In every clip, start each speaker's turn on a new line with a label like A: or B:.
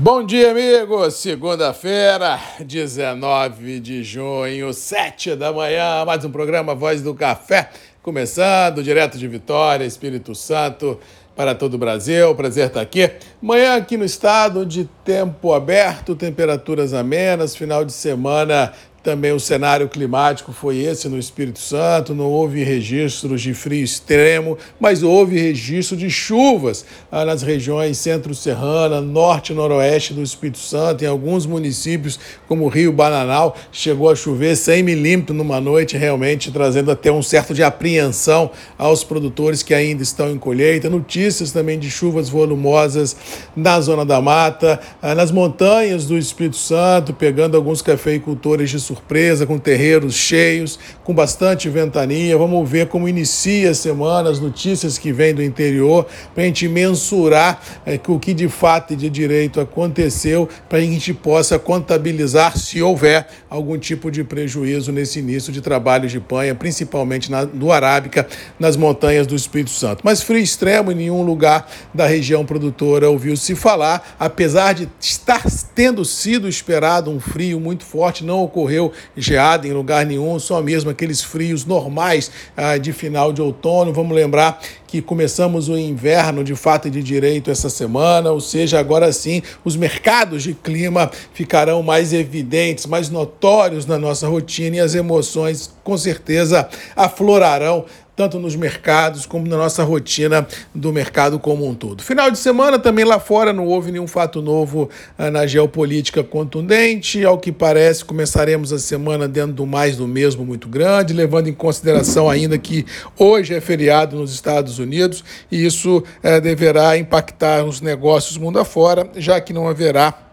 A: Bom dia, amigos. Segunda-feira, 19 de junho, 7 da manhã, mais um programa Voz do Café, começando direto de Vitória, Espírito Santo, para todo o Brasil. Prazer estar aqui. Manhã aqui no estado de tempo aberto, temperaturas amenas, final de semana também o cenário climático foi esse no Espírito Santo, não houve registros de frio extremo, mas houve registro de chuvas ah, nas regiões centro-serrana, norte e noroeste do Espírito Santo, em alguns municípios, como Rio Bananal, chegou a chover 100 milímetros numa noite, realmente trazendo até um certo de apreensão aos produtores que ainda estão em colheita. Notícias também de chuvas volumosas na Zona da Mata, ah, nas montanhas do Espírito Santo, pegando alguns cafeicultores de surpresa, com terreiros cheios, com bastante ventania. Vamos ver como inicia a semana, as notícias que vêm do interior, para a gente mensurar é, o que de fato e de direito aconteceu, para a gente possa contabilizar se houver algum tipo de prejuízo nesse início de trabalho de panha, principalmente na, no Arábica, nas montanhas do Espírito Santo. Mas frio extremo em nenhum lugar da região produtora ouviu-se falar, apesar de estar tendo sido esperado um frio muito forte, não ocorreu ocorreu geada em lugar nenhum, só mesmo aqueles frios normais ah, de final de outono. Vamos lembrar que começamos o inverno de fato e de direito essa semana, ou seja, agora sim os mercados de clima ficarão mais evidentes, mais notórios na nossa rotina e as emoções com certeza aflorarão tanto nos mercados como na nossa rotina do mercado como um todo. Final de semana também lá fora não houve nenhum fato novo ah, na geopolítica contundente. Ao que parece, começaremos a semana dentro do mais do mesmo muito grande, levando em consideração ainda que hoje é feriado nos Estados Unidos e isso eh, deverá impactar os negócios mundo afora, já que não haverá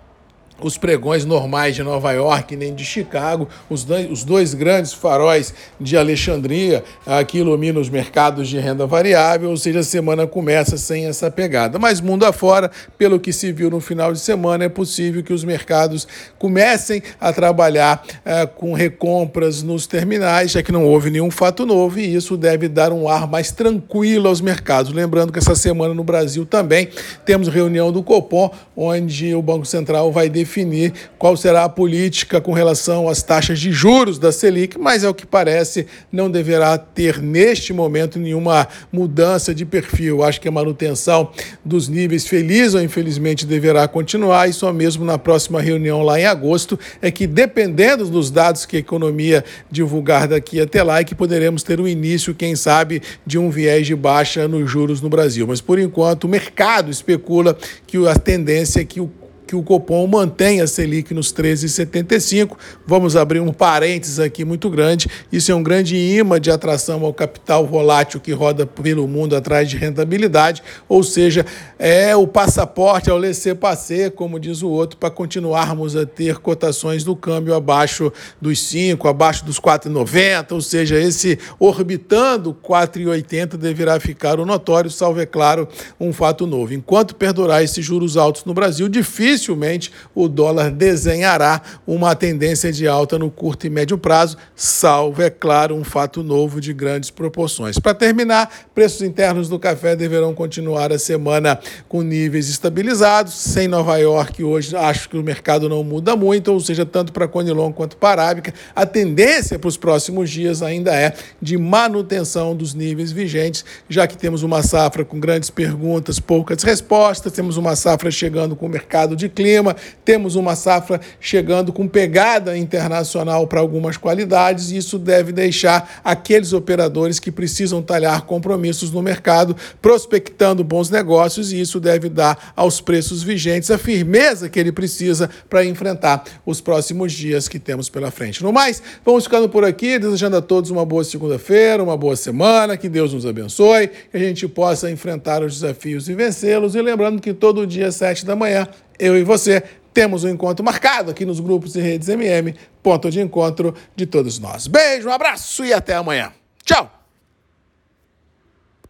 A: os pregões normais de Nova York nem de Chicago, os dois, os dois grandes faróis de Alexandria, que iluminam os mercados de renda variável, ou seja, a semana começa sem essa pegada. Mas mundo afora, pelo que se viu no final de semana, é possível que os mercados comecem a trabalhar é, com recompras nos terminais, já que não houve nenhum fato novo, e isso deve dar um ar mais tranquilo aos mercados. Lembrando que essa semana no Brasil também temos reunião do Copom, onde o Banco Central vai definir definir qual será a política com relação às taxas de juros da Selic, mas é o que parece não deverá ter neste momento nenhuma mudança de perfil. Acho que a manutenção dos níveis feliz ou infelizmente deverá continuar e só mesmo na próxima reunião lá em agosto é que dependendo dos dados que a economia divulgar daqui até lá é que poderemos ter o início, quem sabe, de um viés de baixa nos juros no Brasil. Mas por enquanto o mercado especula que a tendência é que o que o Copom mantenha a Selic nos 13,75. Vamos abrir um parênteses aqui muito grande. Isso é um grande imã de atração ao capital volátil que roda pelo mundo atrás de rentabilidade, ou seja, é o passaporte ao laissez-passer, como diz o outro, para continuarmos a ter cotações do câmbio abaixo dos 5, abaixo dos 4,90, ou seja, esse orbitando 4,80 deverá ficar o notório, salvo, é claro, um fato novo. Enquanto perdurar esses juros altos no Brasil, difícil dificilmente o dólar desenhará uma tendência de alta no curto e médio prazo, salvo, é claro, um fato novo de grandes proporções. Para terminar, preços internos do café deverão continuar a semana com níveis estabilizados. Sem Nova York hoje, acho que o mercado não muda muito, ou seja, tanto para Conilon quanto para Arábica, a tendência para os próximos dias ainda é de manutenção dos níveis vigentes, já que temos uma safra com grandes perguntas, poucas respostas, temos uma safra chegando com o mercado de de clima, temos uma safra chegando com pegada internacional para algumas qualidades, e isso deve deixar aqueles operadores que precisam talhar compromissos no mercado, prospectando bons negócios, e isso deve dar aos preços vigentes a firmeza que ele precisa para enfrentar os próximos dias que temos pela frente. No mais, vamos ficando por aqui, desejando a todos uma boa segunda-feira, uma boa semana, que Deus nos abençoe, que a gente possa enfrentar os desafios e vencê-los, e lembrando que todo dia, às sete da manhã, eu e você temos um encontro marcado aqui nos grupos e redes MM, ponto de encontro de todos nós. Beijo, um abraço e até amanhã. Tchau!